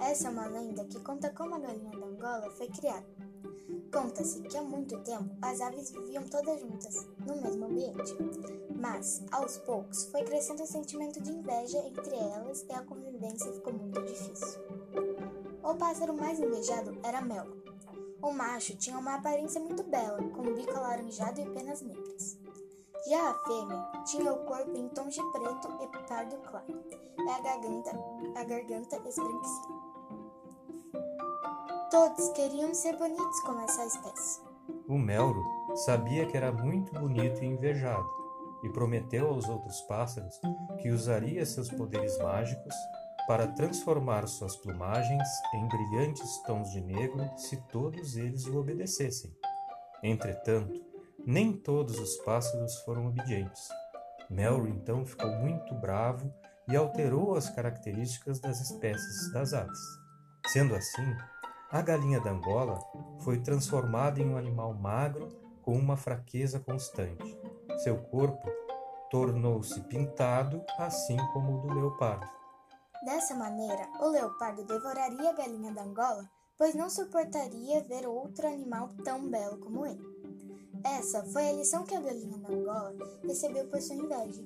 Essa é uma lenda que conta como a galinha da Angola foi criada. Conta-se que há muito tempo as aves viviam todas juntas, no mesmo ambiente. Mas, aos poucos, foi crescendo o sentimento de inveja entre elas e a convivência ficou muito difícil. O pássaro mais invejado era Mel. O macho tinha uma aparência muito bela, com um bico alaranjado e penas negras. Já a fêmea tinha o corpo em tons de preto e pardo claro, e a garganta, a garganta esbranquiçada. Todos queriam ser bonitos como essa espécie. O Melro sabia que era muito bonito e invejado, e prometeu aos outros pássaros que usaria seus poderes mágicos para transformar suas plumagens em brilhantes tons de negro se todos eles o obedecessem. Entretanto, nem todos os pássaros foram obedientes. Melro então ficou muito bravo e alterou as características das espécies das aves. Sendo assim, a galinha da Angola foi transformada em um animal magro com uma fraqueza constante. Seu corpo tornou-se pintado, assim como o do leopardo. Dessa maneira, o leopardo devoraria a galinha da Angola, pois não suportaria ver outro animal tão belo como ele. Essa foi a lição que a galinha da Angola recebeu por sua inveja.